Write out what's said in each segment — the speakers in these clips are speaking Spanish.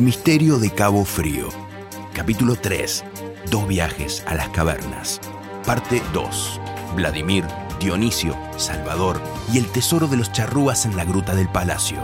Misterio de Cabo Frío. Capítulo 3. Dos viajes a las cavernas. Parte 2. Vladimir, Dionisio, Salvador y el tesoro de los charrúas en la gruta del palacio.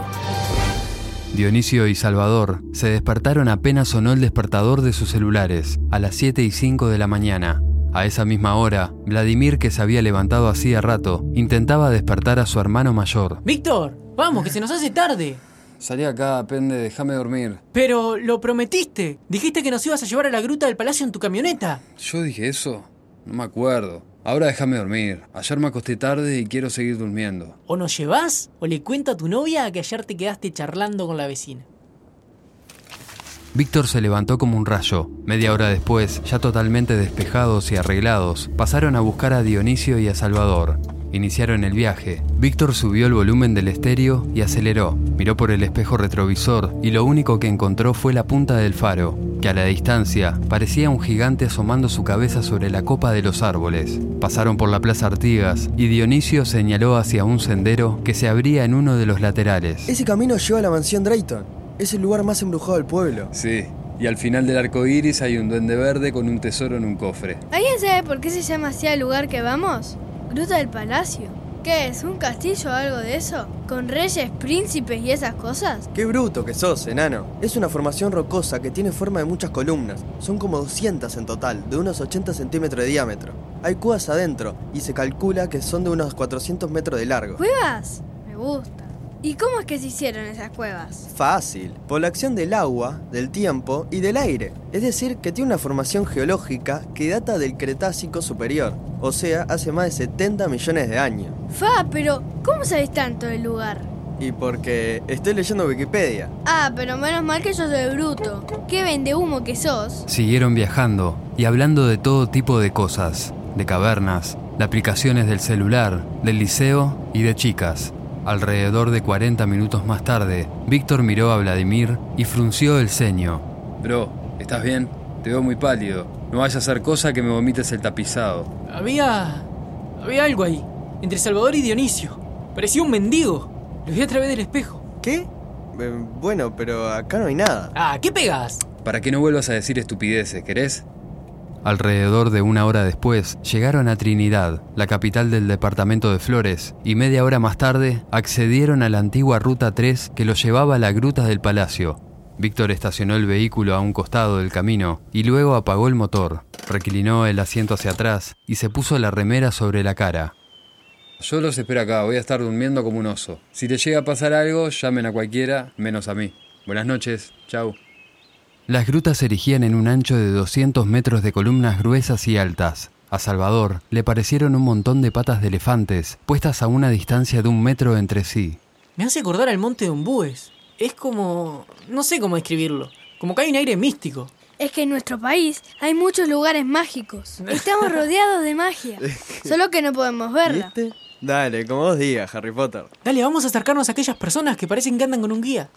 Dionisio y Salvador se despertaron apenas sonó el despertador de sus celulares, a las 7 y 5 de la mañana. A esa misma hora, Vladimir, que se había levantado hacía rato, intentaba despertar a su hermano mayor. Víctor, vamos, que se nos hace tarde. Salí acá, pende, déjame dormir. Pero lo prometiste. Dijiste que nos ibas a llevar a la gruta del palacio en tu camioneta. ¿Yo dije eso? No me acuerdo. Ahora déjame dormir. Ayer me acosté tarde y quiero seguir durmiendo. O nos llevas o le cuento a tu novia que ayer te quedaste charlando con la vecina. Víctor se levantó como un rayo. Media hora después, ya totalmente despejados y arreglados, pasaron a buscar a Dionisio y a Salvador. Iniciaron el viaje. Víctor subió el volumen del estéreo y aceleró. Miró por el espejo retrovisor y lo único que encontró fue la punta del faro, que a la distancia parecía un gigante asomando su cabeza sobre la copa de los árboles. Pasaron por la Plaza Artigas y Dionisio señaló hacia un sendero que se abría en uno de los laterales. Ese camino lleva a la mansión Drayton. Es el lugar más embrujado del pueblo. Sí, y al final del arco iris hay un duende verde con un tesoro en un cofre. ¿Alguien sabe por qué se llama así el lugar que vamos? Gruta del Palacio. ¿Qué es? ¿Un castillo o algo de eso? ¿Con reyes, príncipes y esas cosas? Qué bruto que sos, enano. Es una formación rocosa que tiene forma de muchas columnas. Son como 200 en total, de unos 80 centímetros de diámetro. Hay cuevas adentro y se calcula que son de unos 400 metros de largo. ¿Cuevas? Me gusta. ¿Y cómo es que se hicieron esas cuevas? Fácil, por la acción del agua, del tiempo y del aire. Es decir, que tiene una formación geológica que data del Cretácico superior, o sea, hace más de 70 millones de años. Fa, pero ¿cómo sabéis tanto del lugar? Y porque estoy leyendo Wikipedia. Ah, pero menos mal que yo soy bruto. Qué vende humo que sos. Siguieron viajando y hablando de todo tipo de cosas, de cavernas, de aplicaciones del celular, del liceo y de chicas. Alrededor de 40 minutos más tarde, Víctor miró a Vladimir y frunció el ceño. Bro, ¿estás bien? Te veo muy pálido. No vayas a hacer cosa que me vomites el tapizado. Había. había algo ahí. Entre Salvador y Dionisio. Parecía un mendigo. Lo vi a través del espejo. ¿Qué? Eh, bueno, pero acá no hay nada. Ah, ¿qué pegas? Para que no vuelvas a decir estupideces, ¿querés? Alrededor de una hora después, llegaron a Trinidad, la capital del departamento de Flores, y media hora más tarde accedieron a la antigua Ruta 3 que los llevaba a la gruta del palacio. Víctor estacionó el vehículo a un costado del camino y luego apagó el motor, reclinó el asiento hacia atrás y se puso la remera sobre la cara. Yo los espero acá, voy a estar durmiendo como un oso. Si te llega a pasar algo, llamen a cualquiera, menos a mí. Buenas noches, chau. Las grutas se erigían en un ancho de 200 metros de columnas gruesas y altas. A Salvador le parecieron un montón de patas de elefantes, puestas a una distancia de un metro entre sí. Me hace acordar al monte de Ombúes. Es como... no sé cómo describirlo. Como que hay un aire místico. Es que en nuestro país hay muchos lugares mágicos. Estamos rodeados de magia. Solo que no podemos verla. ¿Viste? Dale, como vos digas, Harry Potter. Dale, vamos a acercarnos a aquellas personas que parecen que andan con un guía.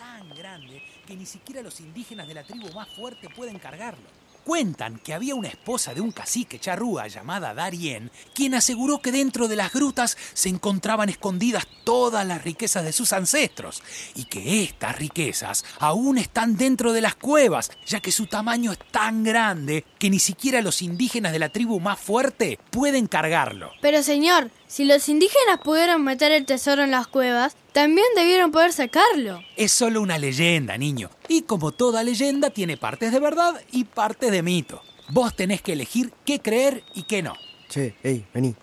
Que ni siquiera los indígenas de la tribu más fuerte pueden cargarlo. Cuentan que había una esposa de un cacique charrúa llamada Darien, quien aseguró que dentro de las grutas se encontraban escondidas todas las riquezas de sus ancestros y que estas riquezas aún están dentro de las cuevas, ya que su tamaño es tan grande que ni siquiera los indígenas de la tribu más fuerte pueden cargarlo. Pero señor, si los indígenas pudieron meter el tesoro en las cuevas, también debieron poder sacarlo. Es solo una leyenda, niño. Y como toda leyenda, tiene partes de verdad y partes de mito. Vos tenés que elegir qué creer y qué no. Che, hey, vení.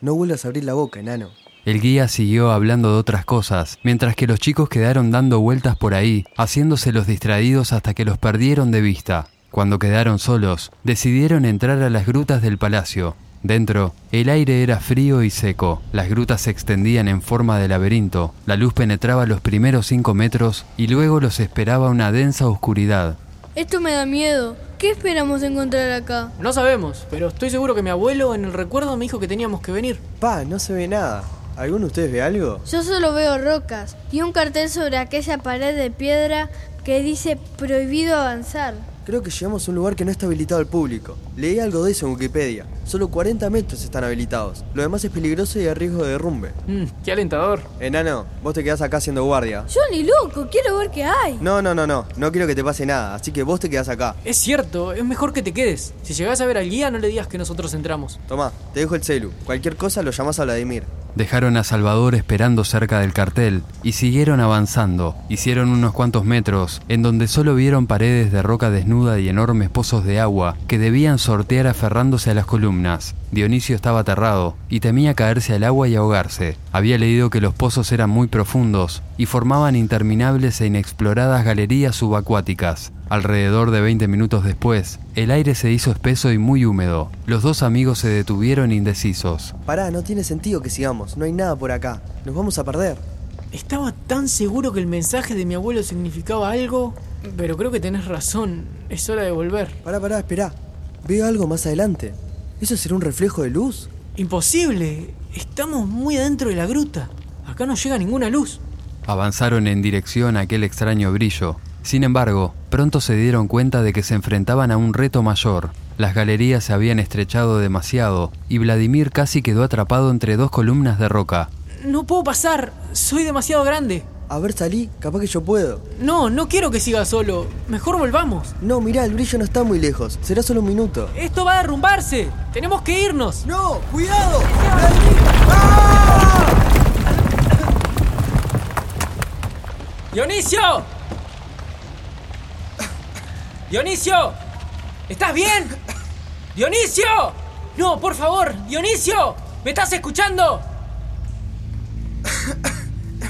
No vuelvas a abrir la boca, enano. El guía siguió hablando de otras cosas, mientras que los chicos quedaron dando vueltas por ahí, haciéndose los distraídos hasta que los perdieron de vista. Cuando quedaron solos, decidieron entrar a las grutas del palacio. Dentro, el aire era frío y seco, las grutas se extendían en forma de laberinto, la luz penetraba los primeros cinco metros y luego los esperaba una densa oscuridad. Esto me da miedo. ¿Qué esperamos encontrar acá? No sabemos, pero estoy seguro que mi abuelo en el recuerdo me dijo que teníamos que venir. Pa, no se ve nada. ¿Alguno de ustedes ve algo? Yo solo veo rocas y un cartel sobre aquella pared de piedra que dice prohibido avanzar. Creo que llegamos a un lugar que no está habilitado al público. Leí algo de eso en Wikipedia. Solo 40 metros están habilitados. Lo demás es peligroso y a riesgo de derrumbe. Mm, qué alentador. Enano, vos te quedás acá haciendo guardia. Yo ni loco, quiero ver qué hay. No, no, no, no. No quiero que te pase nada, así que vos te quedás acá. Es cierto, es mejor que te quedes. Si llegás a ver al guía, no le digas que nosotros entramos. Tomá, te dejo el celu. Cualquier cosa lo llamás a Vladimir. Dejaron a Salvador esperando cerca del cartel y siguieron avanzando. Hicieron unos cuantos metros, en donde solo vieron paredes de roca desnuda y enormes pozos de agua que debían sortear aferrándose a las columnas. Dionisio estaba aterrado y temía caerse al agua y ahogarse. Había leído que los pozos eran muy profundos y formaban interminables e inexploradas galerías subacuáticas. Alrededor de 20 minutos después, el aire se hizo espeso y muy húmedo. Los dos amigos se detuvieron indecisos. Pará, no tiene sentido que sigamos. No hay nada por acá. Nos vamos a perder. Estaba tan seguro que el mensaje de mi abuelo significaba algo, pero creo que tenés razón. Es hora de volver. Pará, pará, esperá. Veo algo más adelante. ¿Eso será un reflejo de luz? Imposible. Estamos muy adentro de la gruta. Acá no llega ninguna luz. Avanzaron en dirección a aquel extraño brillo. Sin embargo, pronto se dieron cuenta de que se enfrentaban a un reto mayor. Las galerías se habían estrechado demasiado y Vladimir casi quedó atrapado entre dos columnas de roca. No puedo pasar. Soy demasiado grande. A ver, salí, capaz que yo puedo. No, no quiero que siga solo. Mejor volvamos. No, mirá, el brillo no está muy lejos. Será solo un minuto. Esto va a derrumbarse. Tenemos que irnos. ¡No! ¡Cuidado! ¡Vladimir! ¡Ah! ¡Dionisio! ¡Dionisio! ¿Estás bien? ¡Dionisio! No, por favor, Dionisio. ¿Me estás escuchando?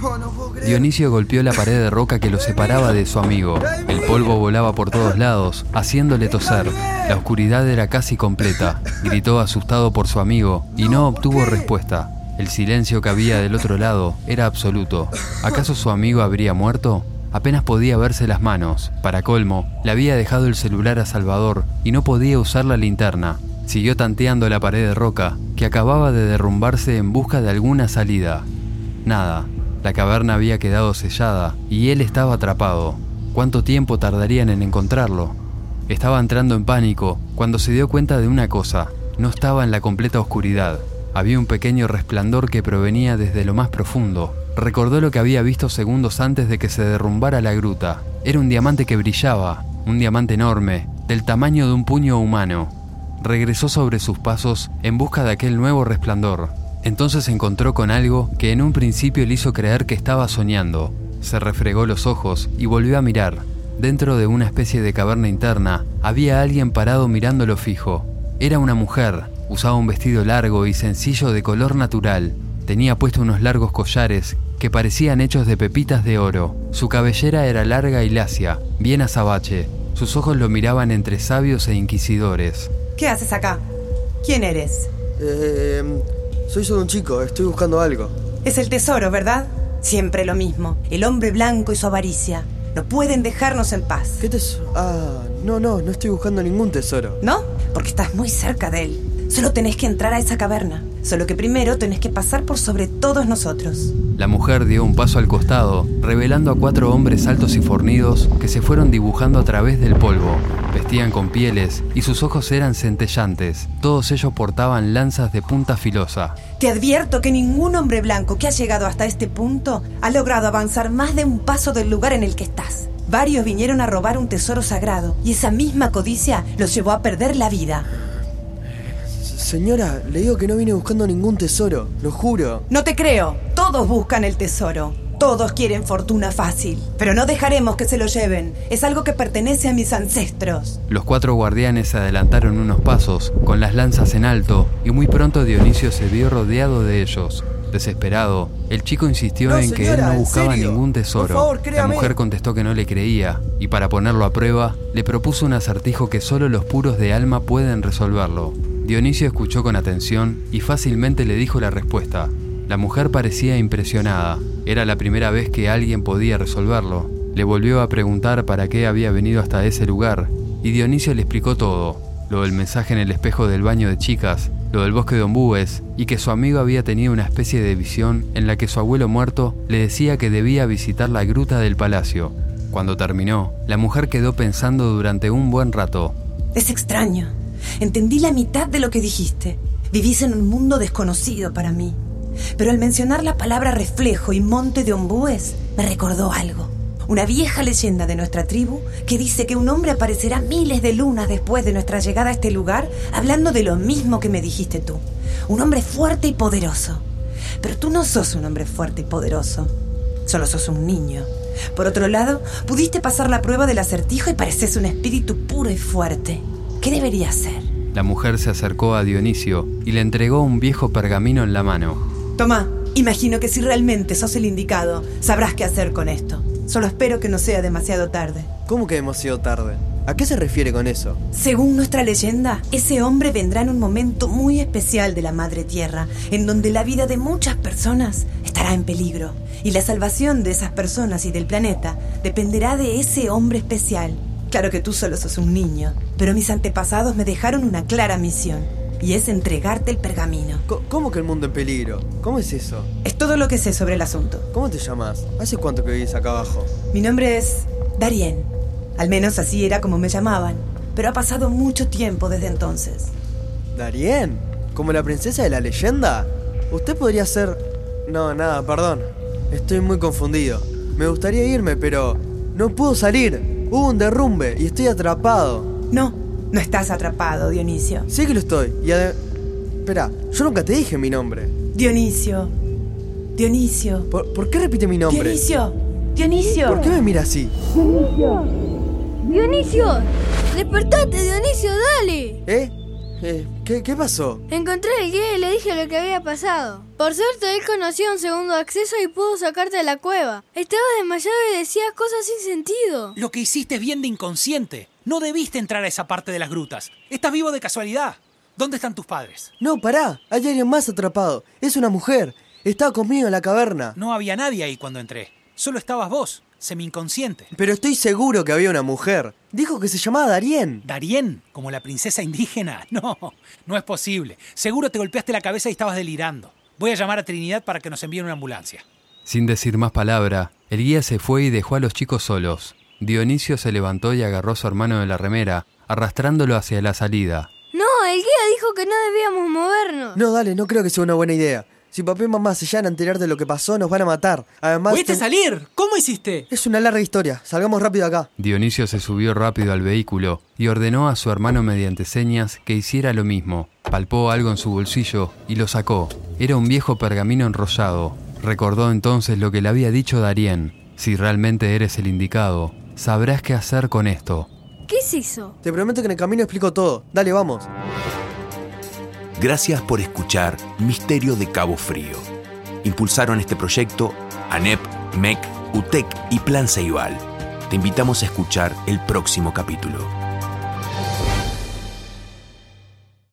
No, no puedo creer. Dionisio golpeó la pared de roca que lo separaba de su amigo. El polvo volaba por todos lados, haciéndole toser. La oscuridad era casi completa. Gritó asustado por su amigo y no obtuvo respuesta. El silencio que había del otro lado era absoluto. ¿Acaso su amigo habría muerto? Apenas podía verse las manos. Para colmo, le había dejado el celular a Salvador y no podía usar la linterna. Siguió tanteando la pared de roca, que acababa de derrumbarse en busca de alguna salida. Nada. La caverna había quedado sellada y él estaba atrapado. ¿Cuánto tiempo tardarían en encontrarlo? Estaba entrando en pánico cuando se dio cuenta de una cosa. No estaba en la completa oscuridad. Había un pequeño resplandor que provenía desde lo más profundo. Recordó lo que había visto segundos antes de que se derrumbara la gruta. Era un diamante que brillaba, un diamante enorme, del tamaño de un puño humano. Regresó sobre sus pasos en busca de aquel nuevo resplandor. Entonces se encontró con algo que en un principio le hizo creer que estaba soñando. Se refregó los ojos y volvió a mirar. Dentro de una especie de caverna interna había alguien parado mirándolo fijo. Era una mujer, usaba un vestido largo y sencillo de color natural. Tenía puesto unos largos collares que parecían hechos de pepitas de oro. Su cabellera era larga y lacia, bien azabache. Sus ojos lo miraban entre sabios e inquisidores. ¿Qué haces acá? ¿Quién eres? Eh, soy solo un chico, estoy buscando algo. Es el tesoro, ¿verdad? Siempre lo mismo. El hombre blanco y su avaricia. No pueden dejarnos en paz. ¿Qué tesoro? Ah, no, no, no estoy buscando ningún tesoro. ¿No? Porque estás muy cerca de él. Solo tenés que entrar a esa caverna. Solo que primero tenés que pasar por sobre todos nosotros. La mujer dio un paso al costado, revelando a cuatro hombres altos y fornidos que se fueron dibujando a través del polvo. Vestían con pieles y sus ojos eran centellantes. Todos ellos portaban lanzas de punta filosa. Te advierto que ningún hombre blanco que ha llegado hasta este punto ha logrado avanzar más de un paso del lugar en el que estás. Varios vinieron a robar un tesoro sagrado y esa misma codicia los llevó a perder la vida. Señora, le digo que no vine buscando ningún tesoro, lo juro. No te creo. Todos buscan el tesoro. Todos quieren fortuna fácil. Pero no dejaremos que se lo lleven. Es algo que pertenece a mis ancestros. Los cuatro guardianes se adelantaron unos pasos, con las lanzas en alto, y muy pronto Dionisio se vio rodeado de ellos. Desesperado, el chico insistió No, en que él no buscaba ningún tesoro. Por favor, la mujer contestó que no le creía, y para ponerlo a prueba, le propuso un acertijo que solo los puros de alma pueden resolverlo. Dionisio escuchó con atención y fácilmente le dijo la respuesta. La mujer parecía impresionada. Era la primera vez que alguien podía resolverlo. Le volvió a preguntar para qué había venido hasta ese lugar, y Dionisio le explicó todo. Lo del mensaje en el espejo del baño de chicas, lo del bosque de ombúes, y que su amigo había tenido una especie de visión en la que su abuelo muerto le decía que debía visitar la gruta del palacio. Cuando terminó, la mujer quedó pensando durante un buen rato. Es extraño. Entendí la mitad de lo que dijiste. Vivís en un mundo desconocido para mí. Pero al mencionar la palabra reflejo y monte de ombúes, me recordó algo. Una vieja leyenda de nuestra tribu que dice que un hombre aparecerá miles de lunas después de nuestra llegada a este lugar hablando de lo mismo que me dijiste tú. Un hombre fuerte y poderoso. Pero tú no sos un hombre fuerte y poderoso. Solo sos un niño. Por otro lado, pudiste pasar la prueba del acertijo y pareces un espíritu puro y fuerte. ¿Qué debería hacer? La mujer se acercó a Dionisio y le entregó un viejo pergamino en la mano. Toma, imagino que si realmente sos el indicado, sabrás qué hacer con esto. Solo espero que no sea demasiado tarde. ¿Cómo que demasiado tarde? ¿A qué se refiere con eso? Según nuestra leyenda, ese hombre vendrá en un momento muy especial de la Madre Tierra, en donde la vida de muchas personas estará en peligro. Y la salvación de esas personas y del planeta dependerá de ese hombre especial. Claro que tú solo sos un niño, pero mis antepasados me dejaron una clara misión, y es entregarte el pergamino. ¿Cómo que el mundo en peligro? ¿Cómo es eso? Es todo lo que sé sobre el asunto. ¿Cómo te llamas? ¿Hace cuánto que vivís acá abajo? Mi nombre es Darien. Al menos así era como me llamaban, pero ha pasado mucho tiempo desde entonces. ¿Darien? ¿Como la princesa de la leyenda? Usted podría ser... No, nada, perdón. Estoy muy confundido. Me gustaría irme, pero... No puedo salir. Hubo un derrumbe y estoy atrapado. No, no estás atrapado, Dionisio. Sí que lo estoy. Y ade... Espera, yo nunca te dije mi nombre. Dionisio. Dionisio. ¿Por, por qué repite mi nombre? Dionisio. Dionisio. ¿Por qué me mira así? ¡Dionisio! ¡Despertate, Dionisio, dale! ¿Eh? Eh, ¿qué, ¿Qué pasó? Encontré el guía y le dije lo que había pasado. Por suerte, él conocía un segundo acceso y pudo sacarte de la cueva. Estabas desmayado y decías cosas sin sentido. Lo que hiciste es bien de inconsciente. No debiste entrar a esa parte de las grutas. Estás vivo de casualidad. ¿Dónde están tus padres? No, pará. Hay alguien más atrapado. Es una mujer. Estaba conmigo en la caverna. No había nadie ahí cuando entré. Solo estabas vos, semi-inconsciente. Pero estoy seguro que había una mujer. Dijo que se llamaba Darien. ¿Darien? ¿Como la princesa indígena? No, no es posible. Seguro te golpeaste la cabeza y estabas delirando. Voy a llamar a Trinidad para que nos envíen una ambulancia. Sin decir más palabra, el guía se fue y dejó a los chicos solos. Dionisio se levantó y agarró a su hermano de la remera, arrastrándolo hacia la salida. No, el guía dijo que no debíamos movernos. No, dale, no creo que sea una buena idea. Si papá y mamá se llegan a enterar de lo que pasó, nos van a matar. Además, ¿Pudiste ten- salir? ¿Cómo hiciste? es una larga historia. Salgamos rápido acá. Dionisio se subió rápido al vehículo y ordenó a su hermano mediante señas que hiciera lo mismo. Palpó algo en su bolsillo y lo sacó. Era un viejo pergamino enrollado. Recordó entonces lo que le había dicho Darien. Si realmente eres el indicado, sabrás qué hacer con esto. ¿Qué es eso? Te prometo que en el camino explico todo. Dale, vamos. Gracias por escuchar Misterio de Cabo Frío. Impulsaron este proyecto ANEP, MEC, UTEC y Plan Ceibal. Te invitamos a escuchar el próximo capítulo.